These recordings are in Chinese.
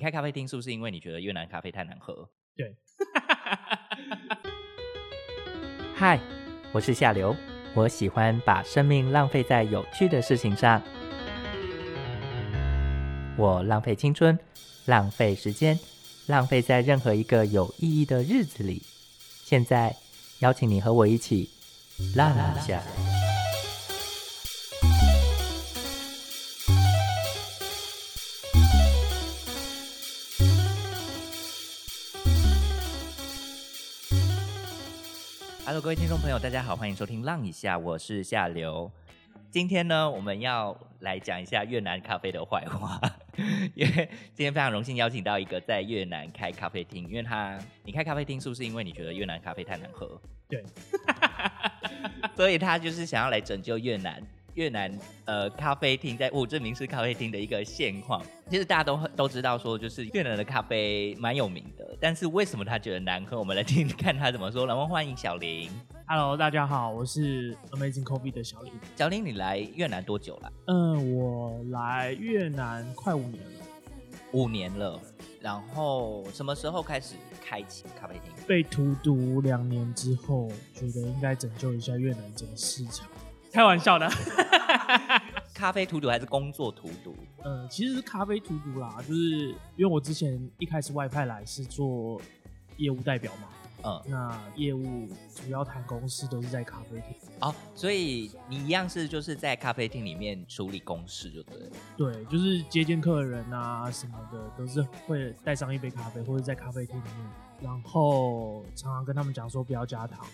你开咖啡厅是不是因为你觉得越南咖啡太难喝？对。嗨，我是夏流，我喜欢把生命浪费在有趣的事情上。我浪费青春，浪费时间，浪费在任何一个有意义的日子里。现在邀请你和我一起浪一下。Hello，各位听众朋友，大家好，欢迎收听《浪一下》，我是夏流。今天呢，我们要来讲一下越南咖啡的坏话，因为今天非常荣幸邀请到一个在越南开咖啡厅，因为他你开咖啡厅是不是因为你觉得越南咖啡太难喝？对，所以他就是想要来拯救越南。越南呃咖啡厅在五证明式咖啡厅的一个现况，其实大家都都知道说，就是越南的咖啡蛮有名的，但是为什么他觉得难喝？我们来听看他怎么说。然后欢迎小林，Hello，大家好，我是 Amazing Coffee 的小林。小林，你来越南多久了？嗯，我来越南快五年了，五年了。然后什么时候开始开启咖啡厅？被荼毒两年之后，觉得应该拯救一下越南这个市场。开玩笑的，咖啡荼毒还是工作荼毒？呃，其实是咖啡荼毒啦，就是因为我之前一开始外派来是做业务代表嘛，嗯，那业务主要谈公事都是在咖啡厅。哦，所以你一样是就是在咖啡厅里面处理公事，就对。对，就是接见客人啊什么的，都是会带上一杯咖啡，或者在咖啡厅里面，然后常常跟他们讲说不要加糖，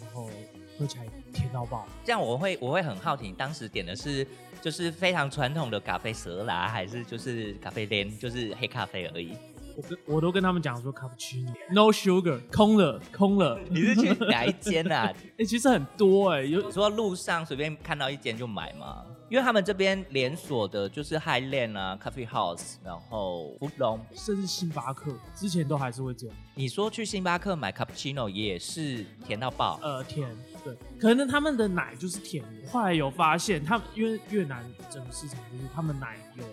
然后。喝起来甜到爆，这样我会我会很好奇，当时点的是就是非常传统的咖啡蛇啦，还是就是咖啡连就是黑咖啡而已？我跟我都跟他们讲说，cappuccino，no sugar，空了空了。你是去哪一间啊？哎，其实很多哎，有说路上随便看到一间就买嘛？因为他们这边连锁的就是 Highland 啊，Coffee House，然后福隆，甚至星巴克，之前都还是会这样。你说去星巴克买 Cappuccino 也是甜到爆？呃，甜，对，可能他们的奶就是甜的。后来有发现，他们因为越南整个市场就是他们奶有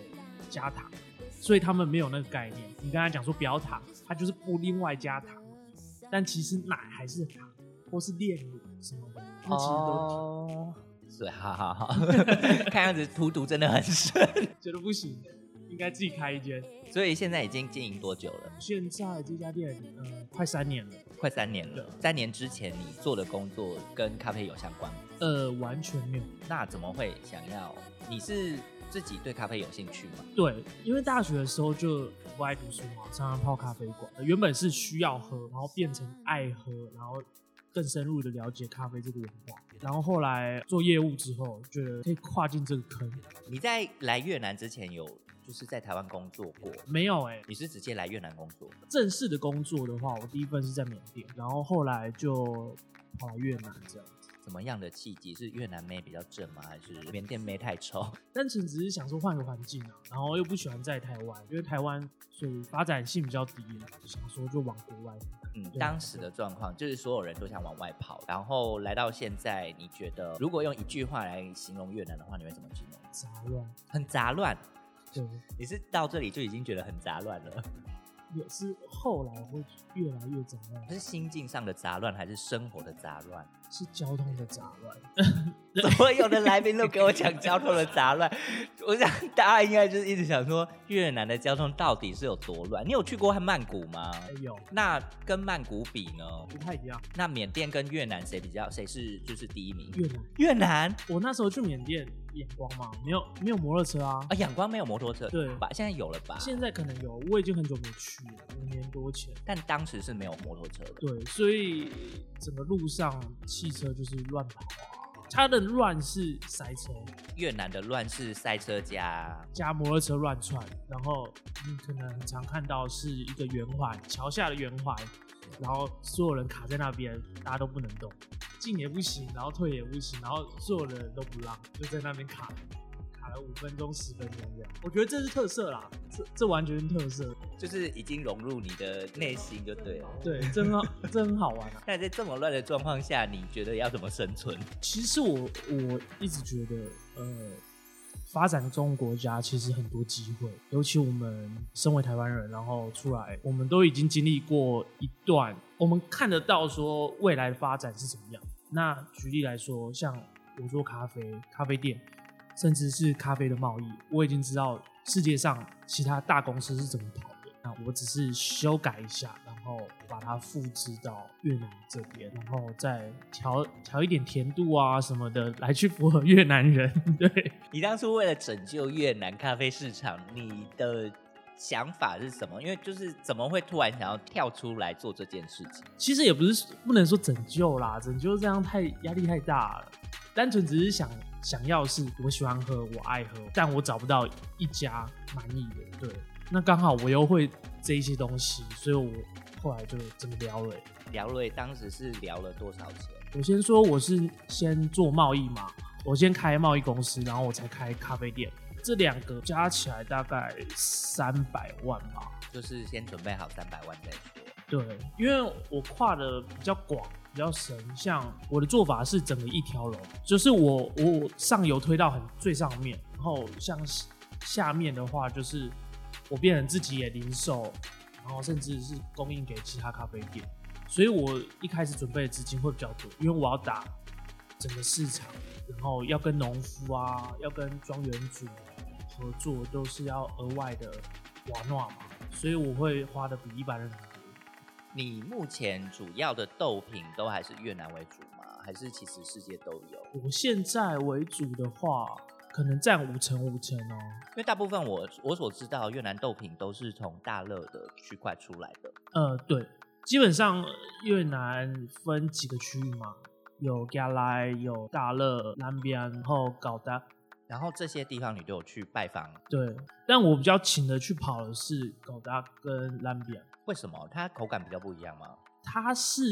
加糖，所以他们没有那个概念。你刚才讲说不要糖，他就是不另外加糖，但其实奶还是糖，或是炼乳什么的，它其实都甜。对，好好好，看样子荼毒真的很深，觉得不行，应该自己开一间。所以现在已经经营多久了？现在这家店，呃，快三年了，快三年了。三年之前你做的工作跟咖啡有相关吗？呃，完全没有。那怎么会想要？你是自己对咖啡有兴趣吗？对，因为大学的时候就不爱读书嘛，常常泡咖啡馆。原本是需要喝，然后变成爱喝，然后。更深入的了解咖啡这个文化，然后后来做业务之后，觉得可以跨进这个坑。你在来越南之前有就是在台湾工作过？没有哎，你是直接来越南工作？正式的工作的话，我第一份是在缅甸，然后后来就跑来越南这样。怎么样的契机？是越南妹比较正吗？还是缅甸妹太丑？单纯只是想说换个环境啊，然后又不喜欢在台湾，因为台湾所以发展性比较低，想说就往国外。嗯，当时的状况就是所有人都想往外跑，然后来到现在，你觉得如果用一句话来形容越南的话，你会怎么形容？杂乱，很杂乱。对，你是到这里就已经觉得很杂乱了。也是后来会越来越杂乱，是心境上的杂乱，还是生活的杂乱？是交通的杂乱。所有的来宾都给我讲交通的杂乱，我想大家应该就是一直想说越南的交通到底是有多乱？你有去过曼谷吗？有。那跟曼谷比呢？不太一样。那缅甸跟越南谁比较？谁是就是第一名？越南。越南。我那时候去缅甸。眼光嘛，没有没有摩托车啊！啊，眼光没有摩托车，对吧？现在有了吧？现在可能有，我已经很久没去了，五年多前。但当时是没有摩托车的。对，所以整个路上汽车就是乱跑啊。它的乱是塞车，越南的乱是塞车加加摩托车乱窜，然后你可能很常看到是一个圆环，桥下的圆环。然后所有人卡在那边，大家都不能动，进也不行，然后退也不行，然后所有的人都不让，就在那边卡，卡了五分钟、十分钟这样。我觉得这是特色啦，这这完全是特色，就是已经融入你的内心就对了。对，真好，真好玩啊！但在这么乱的状况下，你觉得要怎么生存？其实我我一直觉得，呃，发展中国家其实很多机会，尤其我们身为台湾人，然后出来，我们都已经经历过一段，我们看得到说未来的发展是怎么样。那举例来说，像我做咖啡、咖啡店，甚至是咖啡的贸易，我已经知道世界上其他大公司是怎么跑的。那我只是修改一下，然后把它复制到越南这边，然后再调调一点甜度啊什么的，来去符合越南人。对，你当初为了拯救越南咖啡市场，你的想法是什么？因为就是怎么会突然想要跳出来做这件事情？其实也不是不能说拯救啦，拯救这样太压力太大了，单纯只是想想要是我喜欢喝，我爱喝，但我找不到一家满意的。对，那刚好我又会这一些东西，所以我后来就这么聊了。聊了，当时是聊了多少钱？我先说我是先做贸易嘛，我先开贸易公司，然后我才开咖啡店，这两个加起来大概三百万吧。就是先准备好三百万再说。对，因为我跨的比较广，比较神，像我的做法是整个一条龙，就是我我上游推到很最上面，然后像下面的话就是我变成自己也零售，然后甚至是供应给其他咖啡店，所以我一开始准备的资金会比较多，因为我要打整个市场，然后要跟农夫啊，要跟庄园主合作，都是要额外的瓦诺嘛，所以我会花的比一般人。你目前主要的豆品都还是越南为主吗？还是其实世界都有？我现在为主的话，可能占五成五成哦。因为大部分我我所知道越南豆品都是从大乐的区块出来的。呃，对，基本上越南分几个区域嘛，有加莱，有大乐、南边，然后高达。然后这些地方你都有去拜访，对，但我比较勤的去跑的是高达跟南边。为什么？它口感比较不一样吗？它是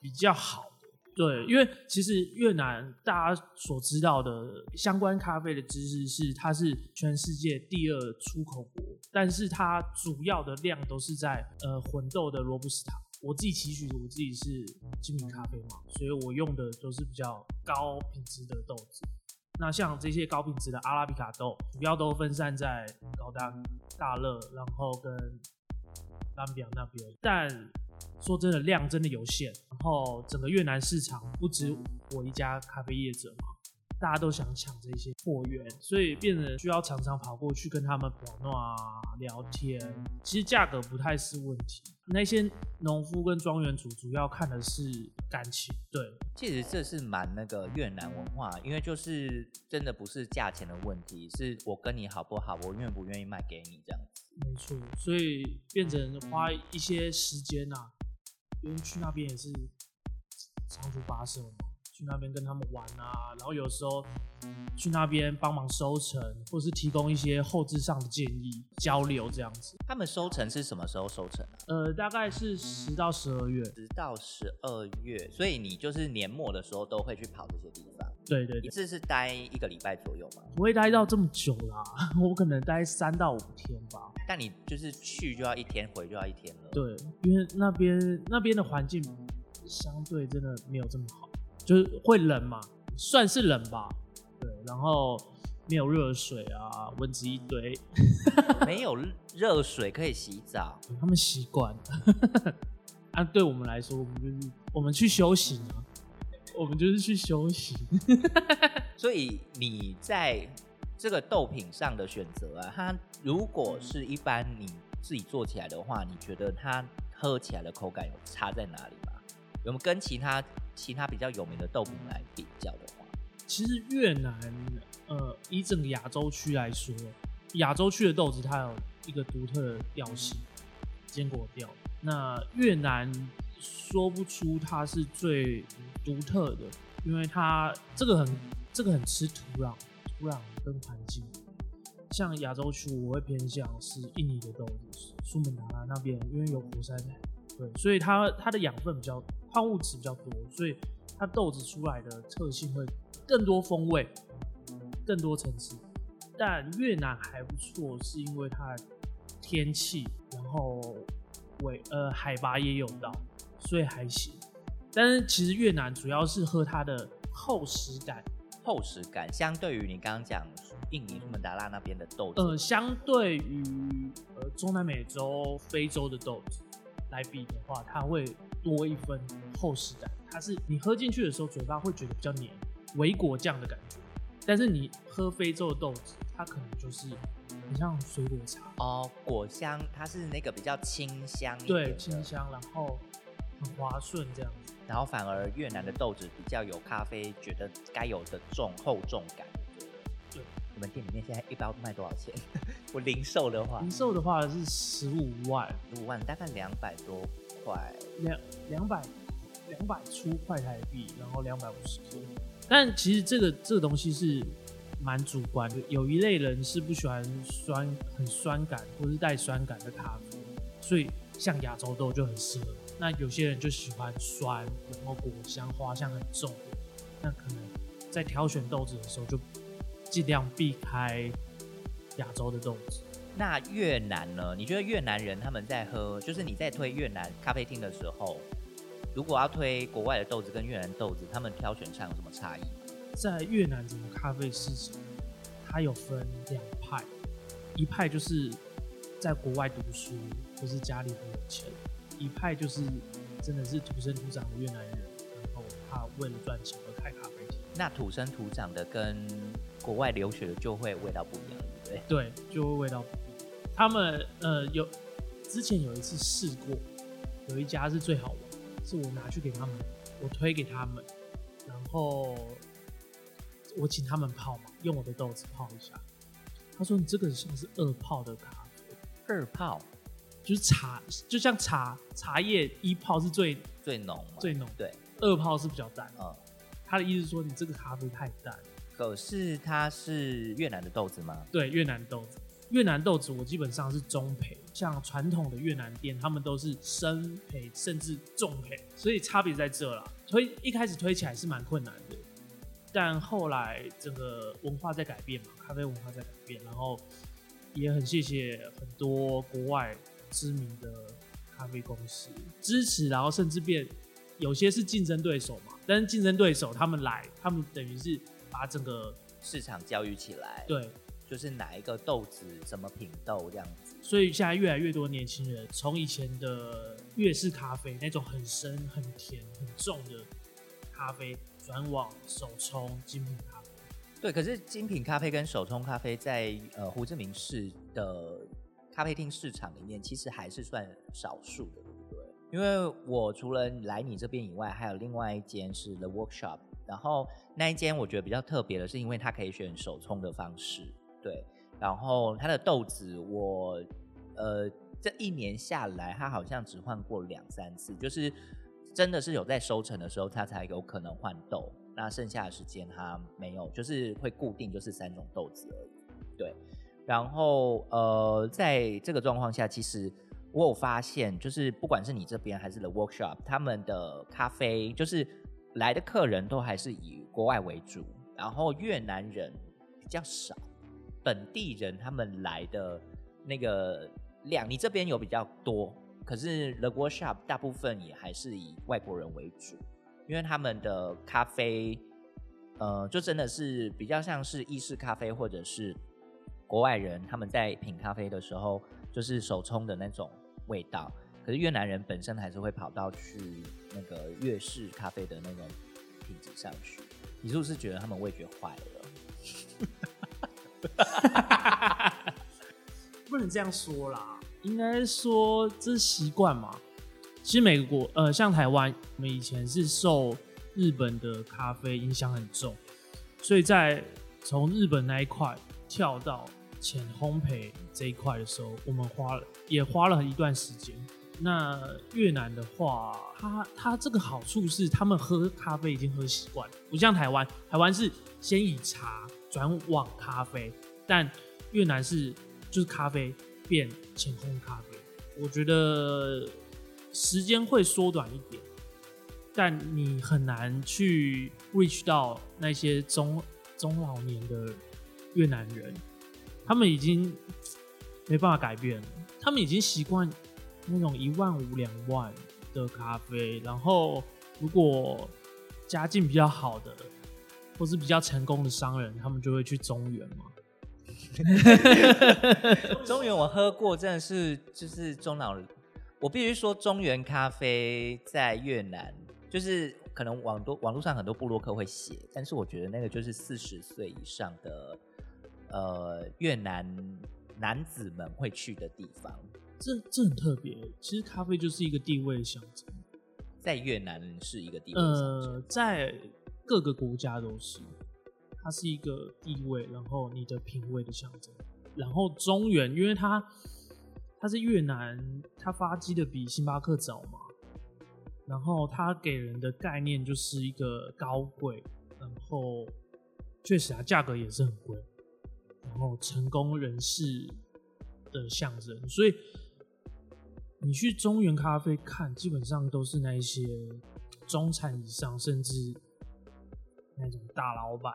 比较好的，对，因为其实越南大家所知道的相关咖啡的知识是，它是全世界第二出口国，但是它主要的量都是在呃混豆的罗布斯塔。我自己期许我自己是精品咖啡嘛，所以我用的都是比较高品质的豆子。那像这些高品质的阿拉比卡豆，主要都分散在高大、大乐，然后跟南边那边。但说真的，量真的有限。然后整个越南市场不止我一家咖啡业者嘛，大家都想抢这些货源，所以变得需要常常跑过去跟他们玩闹啊、聊天。其实价格不太是问题，那些农夫跟庄园主主要看的是感情。对，其实这是蛮那个越南文化，因为就是真的不是价钱的问题，是我跟你好不好，我愿不愿意卖给你这样子。没错，所以变成花一些时间呐、因为去那边也是长途跋涉嘛，去那边跟他们玩啊，然后有时候去那边帮忙收成，或是提供一些后置上的建议交流这样子。他们收成是什么时候收成啊？呃，大概是十到十二月。十到十二月，所以你就是年末的时候都会去跑这些地方，一对对一，次是待一个礼拜左右嘛。不会待到这么久啦，我可能待三到五天吧。但你就是去就要一天，回就要一天了。对，因为那边那边的环境相对真的没有这么好，就是会冷嘛，算是冷吧。对，然后没有热水啊，蚊子一堆，没有热水可以洗澡，他们习惯了。啊，对我们来说，我们就是我们去修行啊，我们就是去修行。所以你在这个豆品上的选择啊，它如果是一般你自己做起来的话，你觉得它喝起来的口感有差在哪里吗？有没有跟其他其他比较有名的豆品来比较的话？其实越南，呃，以整个亚洲区来说，亚洲区的豆子它有一个独特的调性，坚果调。那越南说不出它是最独特的，因为它这个很这个很吃土壤，土壤跟环境。像亚洲区，我会偏向是印尼的豆子，苏门答腊那边，因为有火山，对，所以它它的养分比较矿物质比较多，所以它豆子出来的特性会更多风味，更多层次。但越南还不错，是因为它天气，然后纬呃海拔也有到，所以还行。但是其实越南主要是喝它的厚实感，厚实感，相对于你刚刚讲印尼苏门答腊那边的豆子，呃，相对于呃中南美洲、非洲的豆子来比的话，它会多一分厚实感。它是你喝进去的时候，嘴巴会觉得比较黏，微果酱的感觉。但是你喝非洲的豆子，它可能就是很像水果茶，哦，果香它是那个比较清香对，清香，然后很滑顺这样子。然后反而越南的豆子比较有咖啡觉得该有的重厚重感。对，你们店里面现在一包卖多少钱？我零售的话零，售的话是十五万，十五万大概两百多块。两两百两百出块台币，然后两百五十克。但其实这个这个东西是蛮主观的，有一类人是不喜欢酸很酸感或是带酸感的咖啡，所以像亚洲豆就很适合。那有些人就喜欢酸，然后果香花香很重的，那可能在挑选豆子的时候就尽量避开亚洲的豆子。那越南呢？你觉得越南人他们在喝，就是你在推越南咖啡厅的时候，如果要推国外的豆子跟越南豆子，他们挑选上有什么差异？在越南整个咖啡市场，它有分两派，一派就是在国外读书，或是家里很有钱；一派就是真的是土生土长的越南人，然后他为了赚钱而开咖啡厅。那土生土长的跟国外留学的就会味道不一样，对不对？对，就会味道不一样。他们呃有之前有一次试过，有一家是最好玩，是我拿去给他们，我推给他们，然后我请他们泡嘛，用我的豆子泡一下。他说你这个像是二泡的咖啡，二泡就是茶，就像茶茶叶一泡是最最浓嘛，最浓，对，二泡是比较淡。嗯。他的意思是说你这个咖啡太淡。可是它是越南的豆子吗？对，越南豆子，越南豆子我基本上是中培，像传统的越南店，他们都是生培甚至重培，所以差别在这啦。推一开始推起来是蛮困难的，但后来整个文化在改变嘛，咖啡文化在改变，然后也很谢谢很多国外知名的咖啡公司支持，然后甚至变有些是竞争对手嘛，但是竞争对手他们来，他们等于是把整个市场教育起来，，对。就是哪一个豆子什么品豆这样子。所以现在越来越多年轻人从以前的粤式咖啡那种很深、很甜、很重的咖啡，转往手冲精品咖啡。对，可是精品咖啡跟手冲咖啡在呃胡志明市的咖啡厅市场里面，其实还是算少数的，对？因为我除了来你这边以外，还有另外一间是 The Workshop，然后那一间我觉得比较特别的是，因为它可以选手冲的方式，对，然后它的豆子我呃这一年下来，它好像只换过两三次，就是真的是有在收成的时候，它才有可能换豆。那剩下的时间它没有，就是会固定就是三种豆子而已。对，然后呃，在这个状况下，其实我有发现，就是不管是你这边还是 The Workshop，他们的咖啡就是来的客人都还是以国外为主，然后越南人比较少，本地人他们来的那个量，你这边有比较多，可是 The Workshop 大部分也还是以外国人为主。因为他们的咖啡，呃，就真的是比较像是意式咖啡，或者是国外人他们在品咖啡的时候，就是手冲的那种味道。可是越南人本身还是会跑到去那个越式咖啡的那种品质上去。你是不是觉得他们味觉坏了？不能这样说啦，应该说这是习惯嘛。其实每个国，呃，像台湾，我们以前是受日本的咖啡影响很重，所以在从日本那一块跳到浅烘焙这一块的时候，我们花了也花了一段时间。那越南的话，它它这个好处是，他们喝咖啡已经喝习惯，不像台湾，台湾是先以茶转往咖啡，但越南是就是咖啡变浅烘咖啡。我觉得时间会缩短一点，但你很难去 reach 到那些中中老年的越南人，他们已经没办法改变了，他们已经习惯那种一万五两万的咖啡，然后如果家境比较好的，或是比较成功的商人，他们就会去中原嘛。中原我喝过，真的是就是中老，我必须说中原咖啡在越南，就是可能网多网络上很多部落客会写，但是我觉得那个就是四十岁以上的呃越南男子们会去的地方，这这很特别。其实咖啡就是一个地位的象征，在越南是一个地位象征。呃，在各个国家都是，它是一个地位，然后你的品味的象征。然后中原，因为它它是越南，它发迹的比星巴克早嘛，然后它给人的概念就是一个高贵，然后确实啊，价格也是很贵，然后成功人士的象征，所以你去中原咖啡看，基本上都是那一些中产以上，甚至那种大老板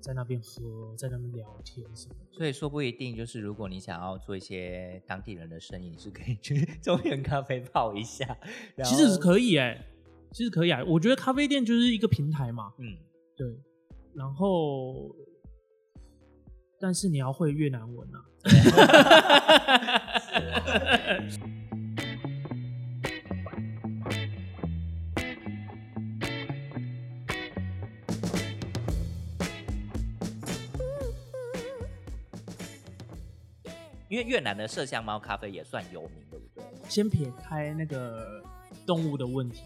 在那边喝，在那边聊天什么。所以说不一定就是如果你想要做一些当地人的生意，你是可以去 中原咖啡泡一下。其实是可以哎、其实可以啊。我觉得咖啡店就是一个平台嘛，嗯，对。然后，但是你要会越南文啊。因为越南的麝香猫咖啡也算有名，对不对？先撇开那个动物的问题，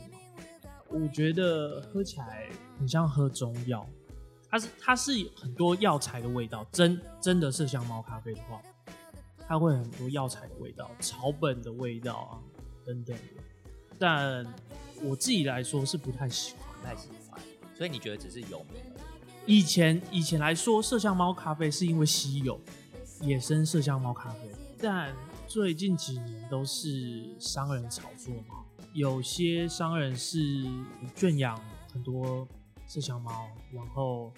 我觉得喝起来很像喝中药，它是它是很多药材的味道，真真的麝香猫咖啡的话，它会很多药材的味道、草本的味道啊等等的。但我自己来说是不太喜欢。不太喜欢，所以你觉得只是有名而以前以前来说，麝香猫咖啡是因为稀有，野生麝香猫咖啡，但最近几年都是商人炒作嘛，有些商人是圈养很多麝香猫，然后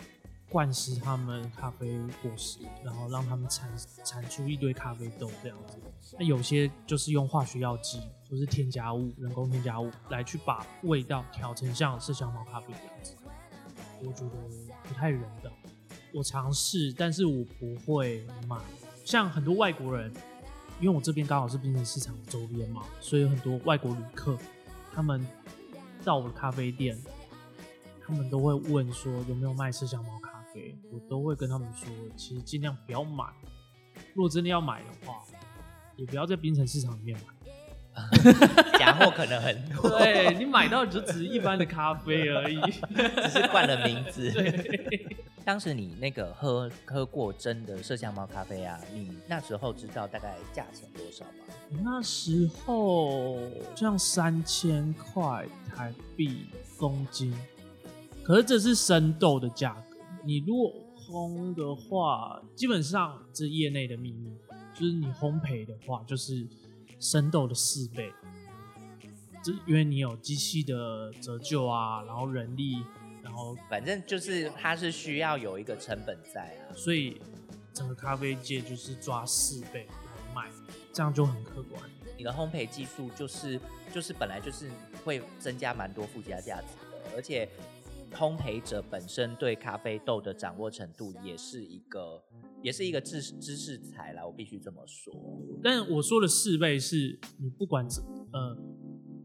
灌食它们咖啡果实，然后让它们产产出一堆咖啡豆这样子。那有些就是用化学药剂，或是添加物、人工添加物来去把味道调成像麝香猫咖啡这样子。我觉得不太人道。我尝试，但是我不会买。像很多外国人，因为我这边刚好是槟城市场周边嘛，所以很多外国旅客，他们到我的咖啡店，他们都会问说有没有卖麝香猫咖啡，我都会跟他们说，其实尽量不要买。如果真的要买的话，也不要在冰城市场里面买。假货可能很多，对你买到就只是一般的咖啡而已。只是冠了名字。当时你那个喝喝过真的麝香猫咖啡啊，你那时候知道大概价钱多少吗？那时候像三千块台币公斤，可是这是生豆的价格。你如果烘的话，基本上这业内的秘密，就是你烘焙的话，就是生豆的四倍。这因为你有机器的折旧啊，然后人力，然后反正就是它是需要有一个成本在啊。所以整个咖啡界就是抓四倍来卖，这样就很客观。你的烘焙技术就是就是本来就是会增加蛮多附加价值的，而且烘焙者本身对咖啡豆的掌握程度也是一个也是一个知知识财啦，我必须这么说。但我说的四倍是你不管怎呃，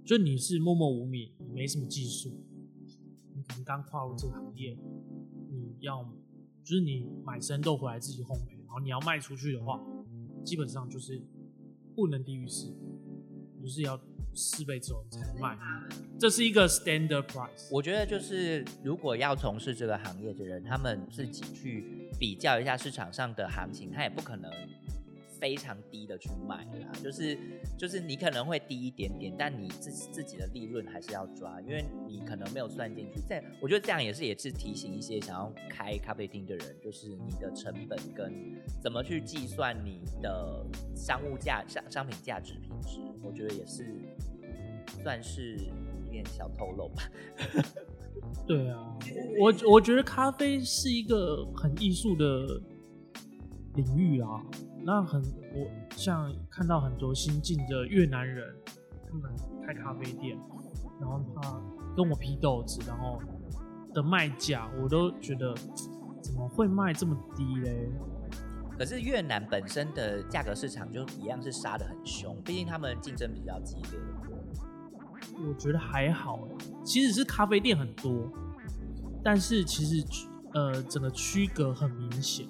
就你是默默无名，你没什么技术，你可能刚跨入这个行业，你要就是你买生豆回来自己烘焙，然后你要卖出去的话，基本上就是不能低于四倍，就是要四倍之后才卖，这是一个 standard price。我觉得就是如果要从事这个行业的人，他们自己去比较一下市场上的行情，他也不可能非常低的去卖啦。就是就是你可能会低一点点，但你自自己的利润还是要抓，因为你可能没有算进去。这我觉得这样也是也是提醒一些想要开咖啡厅的人，就是你的成本跟怎么去计算你的商务价商商品价值品质，我觉得也是算是一点小透露吧。对啊，我我觉得咖啡是一个很艺术的领域啊。那很我像看到很多新进的越南人，他们开咖啡店，然后他跟我批豆子，然后的卖价，我都觉得怎么会卖这么低嘞？可是越南本身的价格市场就一样是杀的很凶，毕竟他们竞争比较激烈。我觉得还好，其实是咖啡店很多，但是其实呃整个区隔很明显，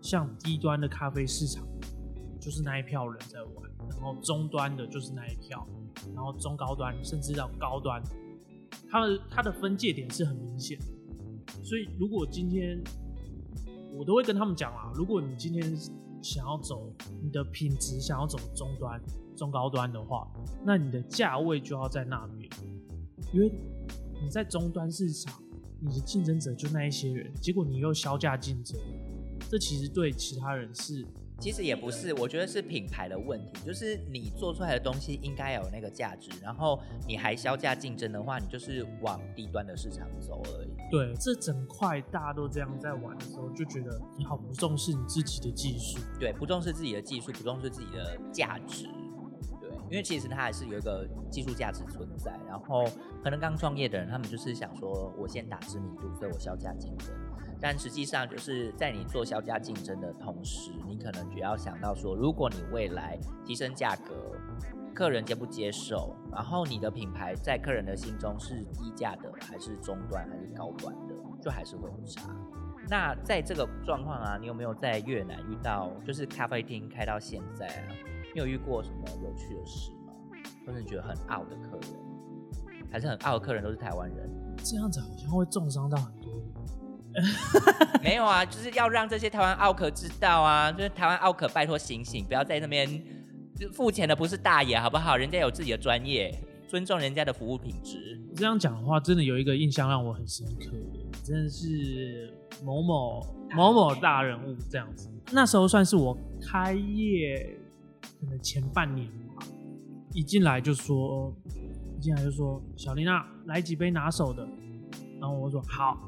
像低端的咖啡市场就是那一票人在玩，然后中端的就是那一票，然后中高端甚至到高端，它的它的分界点是很明显。所以如果今天我都会跟他们讲啊，如果你今天想要走你的品质，想要走中端。中高端的话，那你的价位就要在那边，因为你在中端市场，你的竞争者就那一些人，结果你又销价竞争，这其实对其他人是。其实也不是，我觉得是品牌的问题，就是你做出来的东西应该有那个价值，然后你还销价竞争的话，你就是往低端的市场走而已。对，这整块大家都这样在玩的时候，就觉得你好不重视你自己的技术，对，不重视自己的技术，不重视自己的价值。因为其实它还是有一个技术价值存在，然后可能刚创业的人，他们就是想说，我先打知名度，所以我销价竞争。但实际上就是在你做销价竞争的同时，你可能就要想到说，如果你未来提升价格，客人接不接受？然后你的品牌在客人的心中是低价的，还是中端，还是高端的，就还是会有差。那在这个状况啊，你有没有在越南遇到，就是咖啡厅开到现在啊？你有遇过什么有趣的事吗？或是觉得很傲的客人，还是很傲的客人都是台湾人？这样子好像会重伤到很。没有啊，就是要让这些台湾奥客知道啊，就是台湾奥客拜托醒醒，不要在那边付钱的不是大爷好不好？人家有自己的专业，尊重人家的服务品质。这样讲的话，真的有一个印象让我很深刻，真的是某某某某大人物这样子。那时候算是我开业。可能前半年吧，一进来就说，一进来就说小丽娜来几杯拿手的，然后我说好，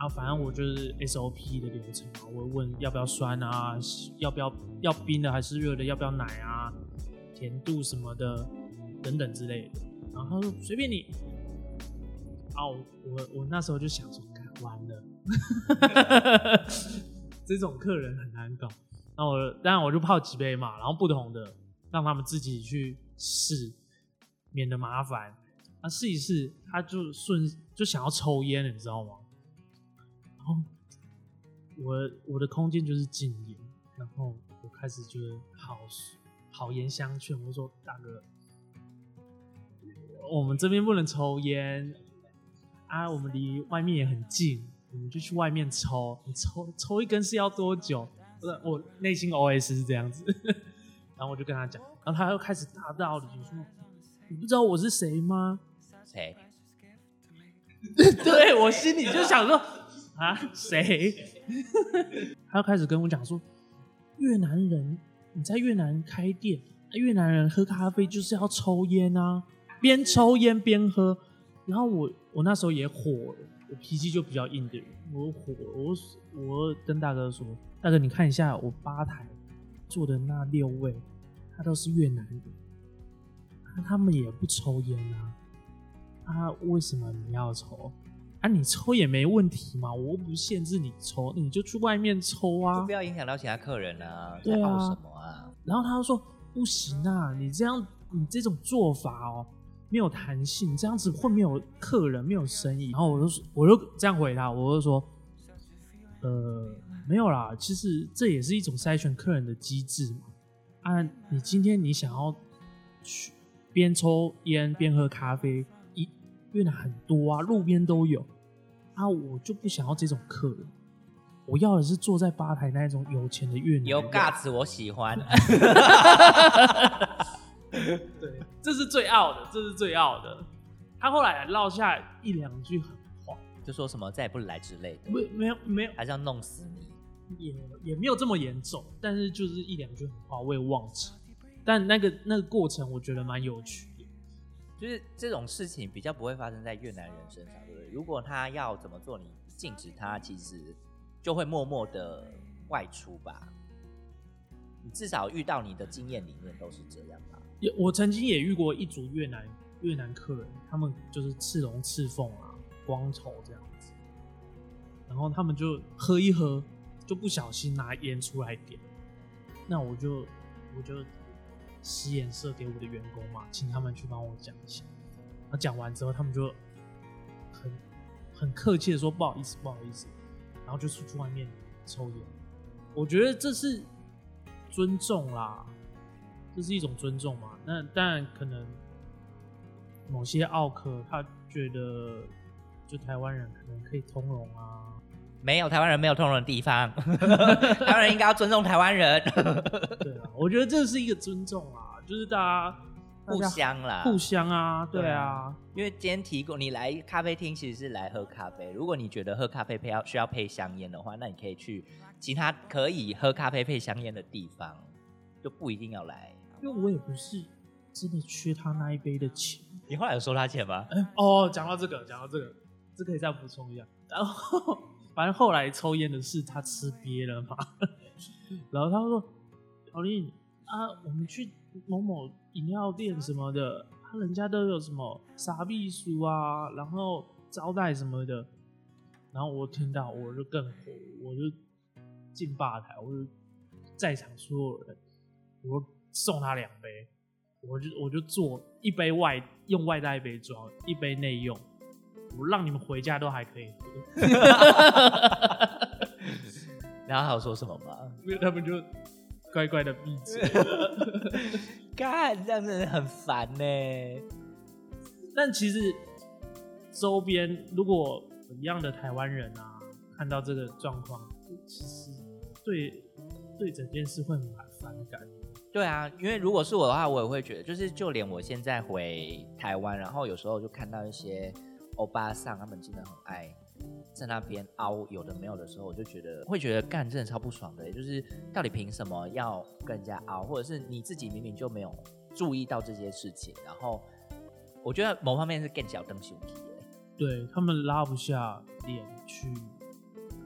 然后反正我就是 SOP 的流程嘛，我问要不要酸啊，要不要要冰的还是热的，要不要奶啊，甜度什么的等等之类的，然后他说随便你，哦，我我那时候就想说，完了，这种客人很难搞。那我当然我就泡几杯嘛，然后不同的让他们自己去试，免得麻烦。那试一试，他就顺就想要抽烟了，你知道吗？我我的空间就是禁烟，然后我开始就是好好言相劝，我说大哥，我们这边不能抽烟啊，我们离外面也很近，我们就去外面抽。你抽抽一根是要多久？不是我内心 OS 是这样子，然后我就跟他讲，然后他又开始大道理说：“你不知道我是谁吗？”谁？对我心里就想说啊，谁？他又开始跟我讲说，越南人你在越南开店，越南人喝咖啡就是要抽烟啊，边抽烟边喝。然后我我那时候也火了，我脾气就比较硬的人，我火，我我跟大哥说。大哥，你看一下我吧台坐的那六位，他都是越南人，那他们也不抽烟啊，啊，为什么你要抽？啊，你抽也没问题嘛，我不限制你抽，你就去外面抽啊，不要影响到其他客人啊。对啊，什么啊？然后他就说不行啊，你这样你这种做法哦，没有弹性，这样子会没有客人，没有生意。然后我就我就这样回答，我就说，呃。没有啦，其实这也是一种筛选客人的机制嘛。啊，你今天你想要去边抽烟边喝咖啡，一越南很多啊，路边都有。啊，我就不想要这种客人，我要的是坐在吧台那种有钱的越南。有架子，我喜欢。对，这是最傲的，这是最傲的。他后来落下一两句狠话，就说什么再也不来之类的。没没有没有，还是要弄死你。也也没有这么严重，但是就是一两句狠话我也忘记，但那个那个过程我觉得蛮有趣的，就是这种事情比较不会发生在越南人身上，对不对？如果他要怎么做，你禁止他，其实就会默默的外出吧。你至少遇到你的经验里面都是这样吧？也我曾经也遇过一组越南越南客人，他们就是赤龙赤凤啊，光头这样子，然后他们就喝一喝，就不小心拿烟出来点，那我就我就使眼色给我的员工嘛，请他们去帮我讲一下。然后讲完之后，他们就很很客气的说不好意思，不好意思，然后就出去外面抽烟。我觉得这是尊重啦，这是一种尊重嘛。那当然可能某些奥客他觉得，就台湾人可能可以通融啊，没有台湾人没有通融的地方，台湾人应该要尊重台湾人，对啊，我觉得这是一个尊重啊，就是大家互相啦，互相啊，对对啊啊，因为今天提供你来咖啡厅，其实是来喝咖啡。如果你觉得喝咖啡配要需要配香烟的话，那你可以去其他可以喝咖啡配香烟的地方，就不一定要来。因为我也不是真的缺他那一杯的钱。你后来有收他钱吗？哎、哦，讲到这个，讲到这个，这可以再补充一下。然后，反正后来抽烟的是他吃瘪了嘛，然后他说：“小丽啊，我们去某某饮料店什么的，他人家都有什么傻秘书啊，然后招待什么的。”然后我听到我就更火，我就进吧台，我就在场所有人，我送他两杯，我就我就做一杯外用外带杯装，一杯内用，我让你们回家都还可以喝，然后还有说什么吗？因为他们就乖乖的闭嘴。干，这样真的很烦呢。但其实周边如果一样的台湾人啊，看到这个状况，其实对对整件事会蛮反感。对啊，因为如果是我的话，我也会觉得，就是就连我现在回台湾，然后有时候就看到一些欧巴桑，他们真的很爱在那边凹有的没有的时候，我就觉得会觉得干真的超不爽的，就是到底凭什么要跟人家凹，或者是你自己明明就没有注意到这些事情，然后我觉得某方面是更小灯熊体耶。对他们拉不下脸去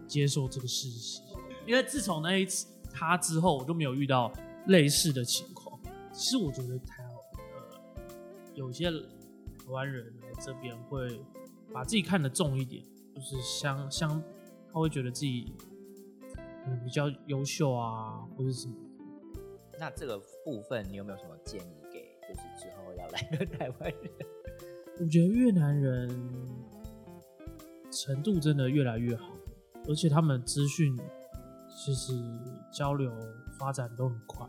接受这个事实，因为自从那一次他之后，我就没有遇到类似的情况。其实我觉得台呃有些台湾人来这边会把自己看得重一点，就是相相他会觉得自己可能比较优秀啊，或者什么。那这个部分你有没有什么建议给，就是之后要来的台湾人？我觉得越南人程度真的越来越好，而且他们资讯其实交流发展都很快。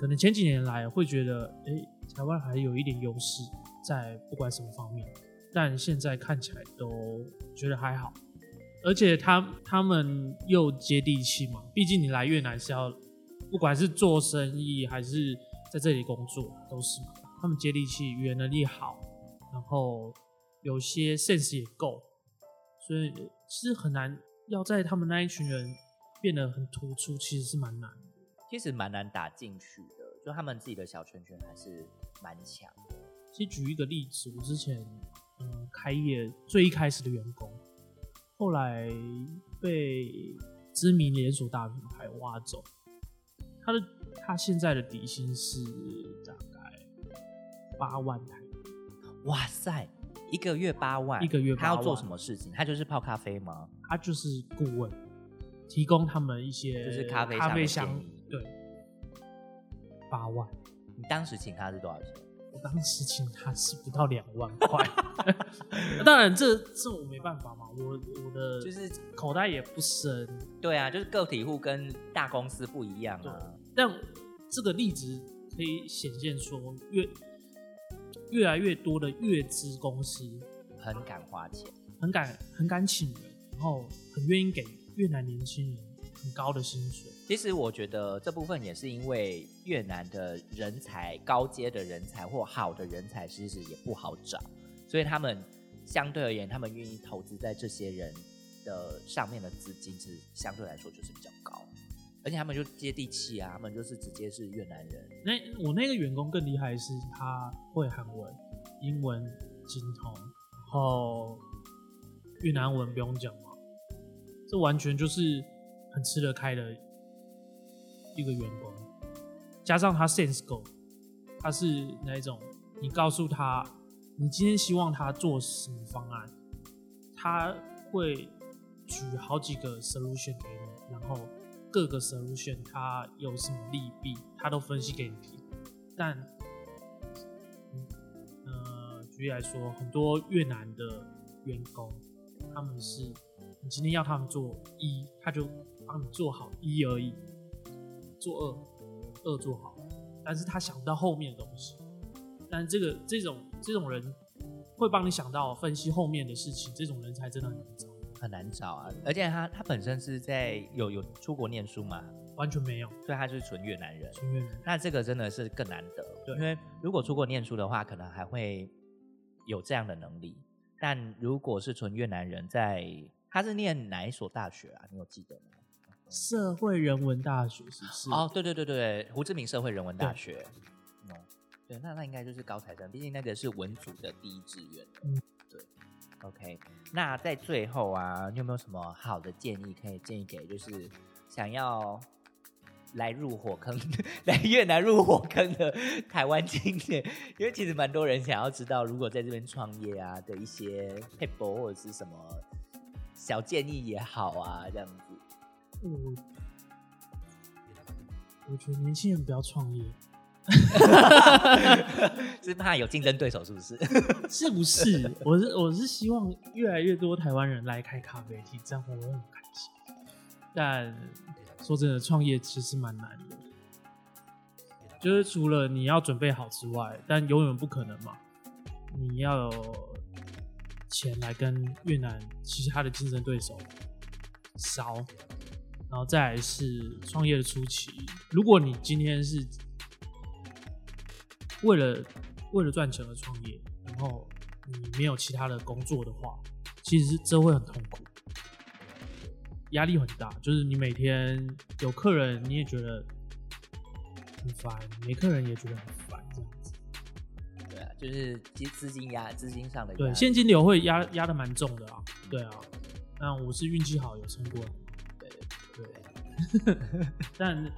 可能前几年来会觉得，哎、台湾还有一点优势在不管什么方面，但现在看起来都觉得还好。而且他他们又接地气嘛，毕竟你来越南是要，不管是做生意还是在这里工作，都是嘛。他们接地气，语言能力好，然后有些 sense 也够，所以其实很难要在他们那一群人变得很突出，其实是蛮难。其实蛮难打进去的，就他们自己的小圈圈还是蛮强的。其实举一个例子，我之前嗯开业最一开始的员工，后来被知名连锁大品牌挖走，他的他现在的底薪是大概八万台币，哇塞，一个月八万，一个月8他要做什么事情？他就是泡咖啡吗？他就是顾问，提供他们一些就是咖啡咖啡香对，八万。你当时请他是多少钱？我当时请他是不到两万块，当然这这我没办法嘛，我我的就是口袋也不深，对啊，就是个体户跟大公司不一样啊。但这个例子可以显现说越越来越多的越资公司很敢花钱，很敢很敢请人，然后很愿意给越南年轻人很高的薪水。其实我觉得这部分也是因为越南的人才、高阶的人才或好的人才，其实也不好找，所以他们相对而言，他们愿意投资在这些人的上面的资金是相对来说就是比较高，而且他们就接地气啊，他们就是直接是越南人，那我那个员工更厉害是，他会韩文、英文精通，然后越南文不用讲嘛，这完全就是很吃得开的一个员工，加上他 sense 够，他是那一种你告诉他你今天希望他做什么方案，他会举好几个 solution 给你，然后各个 solution 他有什么利弊，他都分析给你听。但，呃，举例来说，很多越南的员工，他们是你今天要他们做一，他就帮你做好一而已，做恶，恶做好，但是他想不到后面的东西。但这个这种这种人会帮你想到分析后面的事情，这种人才真的很难找。很难找啊，而且他他本身是在有有出国念书嘛，完全没有，所以他就是纯越南人。纯越南，那这个真的是更难得，对因为如果出国念书的话，可能还会有这样的能力。但如果是纯越南人在，他是念哪一所大学啊？你有记得吗？社会人文大学是不是？哦，对对对对，胡志明社会人文大学。哦，对，那那应该就是高材生，毕竟那个是文组的第一志愿。嗯，对。OK，那在最后啊，你有没有什么好的建议可以建议给就是想要来入火坑、来越南入火坑的台湾青年？因为其实蛮多人想要知道，如果在这边创业啊的一些 p a 或者是什么小建议也好啊，这样子。我我觉得年轻人不要创业，是怕有竞争对手，是不是？是不是？我是我是希望越来越多台湾人来开咖啡厅，这样我会很开心。但说真的，创业其实蛮难的，就是除了你要准备好之外，但永远不可能嘛。你要有钱来跟越南其他的竞争对手烧，然后再来是创业的初期。如果你今天是为了为了赚钱而创业，然后你没有其他的工作的话，其实是这会很痛苦，压力很大。就是你每天有客人，你也觉得很烦；没客人也觉得很烦，这样子。对啊，就是资资金压资金上的对，现金流会压压的蛮重的啊。对啊，那我是运气好有撑过来。但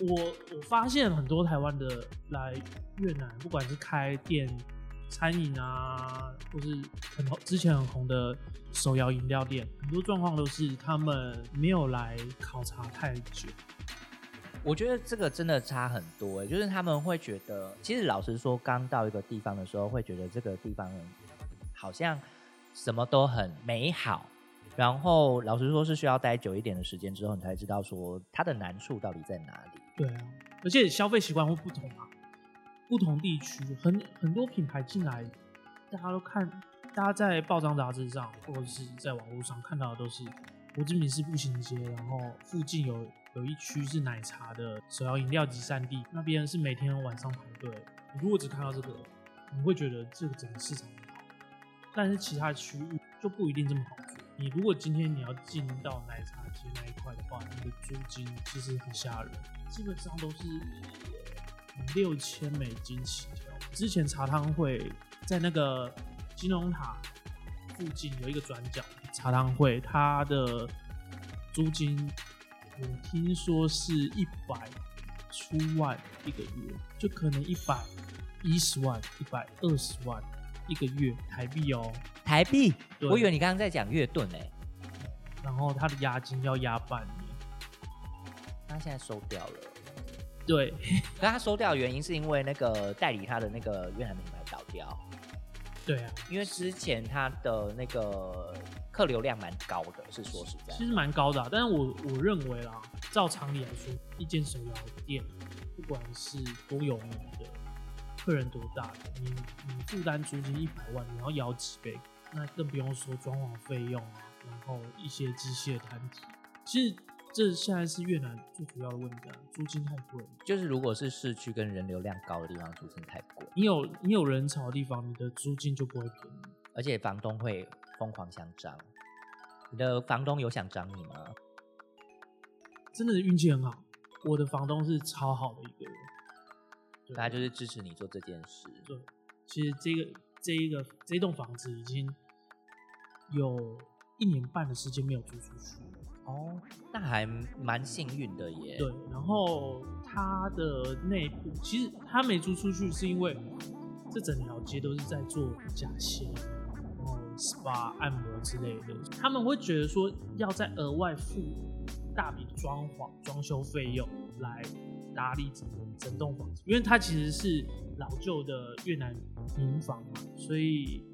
我我发现很多台湾的来越南，不管是开店、餐饮啊，或是很之前很红的手摇饮料店，很多状况都是他们没有来考察太久。我觉得这个真的差很多、欸，就是他们会觉得，其实老实说，刚到一个地方的时候，会觉得这个地方好像什么都很美好，然后老实说是需要待久一点的时间之后，你才知道说它的难处到底在哪里。对啊，而且消费习惯会不同啊，不同地区很很多品牌进来，大家都看，大家在报章杂志上或者是在网络上看到的都是胡志明市步行街，然后附近有有一区是奶茶的手摇饮料集散地，那边是每天晚上排队。你如果只看到这个，你会觉得这个整个市场很好，但是其他区域就不一定这么好。你如果今天你要进到奶茶街那一块的话，你的租金其实很吓人，基本上都是六千美金起跳。之前茶汤会在那个金融塔附近有一个转角茶汤会，它的租金我听说是一百出万一个月，就可能一百一十万、一百二十万一个月台币哦。台币，对我以为你刚刚在讲月盾诶、然后他的押金要押半年。他现在收掉了。对，可他收掉的原因是因为那个代理他的那个越南品牌倒掉，对啊，因为之前他的那个客流量蛮高的，是说实在其。实蛮高的、啊，但是我我认为啦，照常理来说，一间手摇店，不管是多有名的，客人多大的，你你负担租金一百万，你要摇几倍，那更不用说装潢费用啊，然后一些机械摊体，其实这现在是越南最主要的问题啊，租金太贵。就是如果是市区跟人流量高的地方，租金太贵，你有你有人潮的地方，你的租金就不会便宜。而且房东会疯狂想涨。你的房东有想涨你吗？真的是运气很好，我的房东是超好的一个人，对他就是支持你做这件事。对，其实这个这一个这栋房子已经有一年半的时间没有租出去了。哦，那还蛮幸运的耶。对，然后它的内部其实它没租出去，是因为这整条街都是在做假鞋，然后 SPA 按摩之类的，他们会觉得说要再额外付大笔装潢装修费用来打理整整栋房子，因为它其实是老旧的越南民房嘛，所以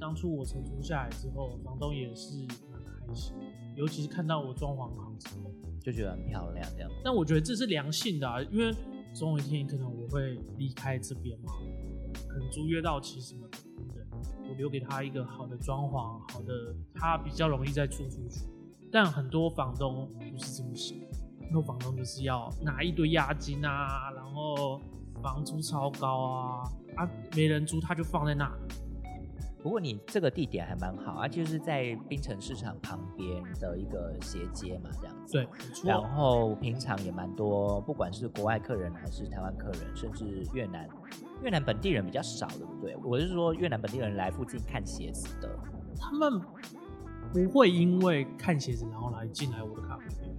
当初我承租下来之后，房东也是蛮开心，尤其是看到我装潢好之后，就觉得很漂亮这样。但我觉得这是良性的啊，因为总有一天可能我会离开这边嘛，可能租约到期什么的，对不对？我留给他一个好的装潢，好的，他比较容易再租出去。但很多房东不是这么想，很多房东就是要拿一堆押金啊，然后房租超高啊，啊，没人租他就放在那。不过你这个地点还蛮好啊，就是在槟城市场旁边的一个斜街嘛，这样子。对，没错。然后平常也蛮多，不管是国外客人还是台湾客人，甚至越南越南本地人比较少，对不对？我是说越南本地人来附近看鞋子的，他们不会因为看鞋子然后来进来我的咖啡店，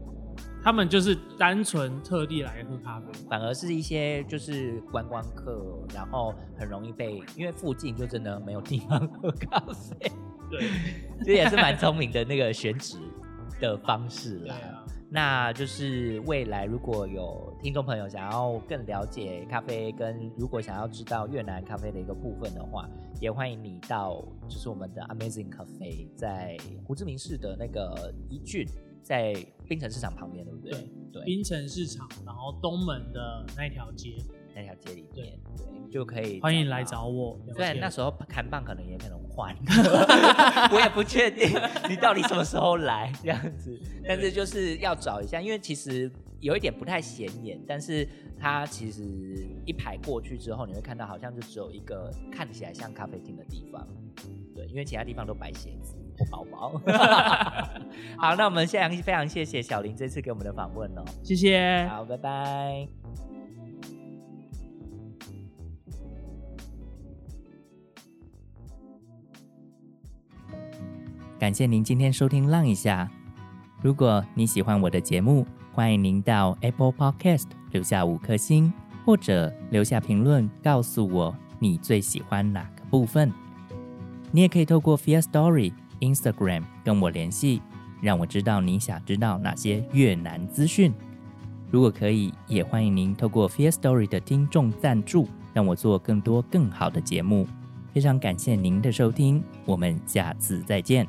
他们就是单纯特地来喝咖啡。反而是一些就是观光客，然后很容易被，因为附近就真的没有地方喝咖啡，对，这也是蛮聪明的那个选址的方式啦。啊，那就是未来如果有听众朋友想要更了解咖啡，跟如果想要知道越南咖啡的一个部分的话，也欢迎你到就是我们的 Amazing Cafe，在胡志明市的那个一郡，在冰城市场旁边，对不对？对对，槟城市场，然后东门的那条街，那条街里面，对，就可以欢迎来找我。虽然那时候看棒可能也可能换，我也不确定你到底什么时候来这样子，但是就是要找一下，因为其实有一点不太显眼，但是它其实一排过去之后，你会看到好像就只有一个看起来像咖啡厅的地方，对，因为其他地方都摆鞋子、包包。好，那我们现在非常谢谢小林这次给我们的访问哦，谢谢。好，拜拜。感谢您今天收听《浪一下》。如果你喜欢我的节目，欢迎您到 Apple Podcast 留下五颗星，或者留下评论告诉我你最喜欢哪个部分。你也可以透过 Fear Story Instagram 跟我联系，让我知道你想知道哪些越南资讯。如果可以，也欢迎您透过 Fear Story 的听众赞助，让我做更多更好的节目。非常感谢您的收听，我们下次再见。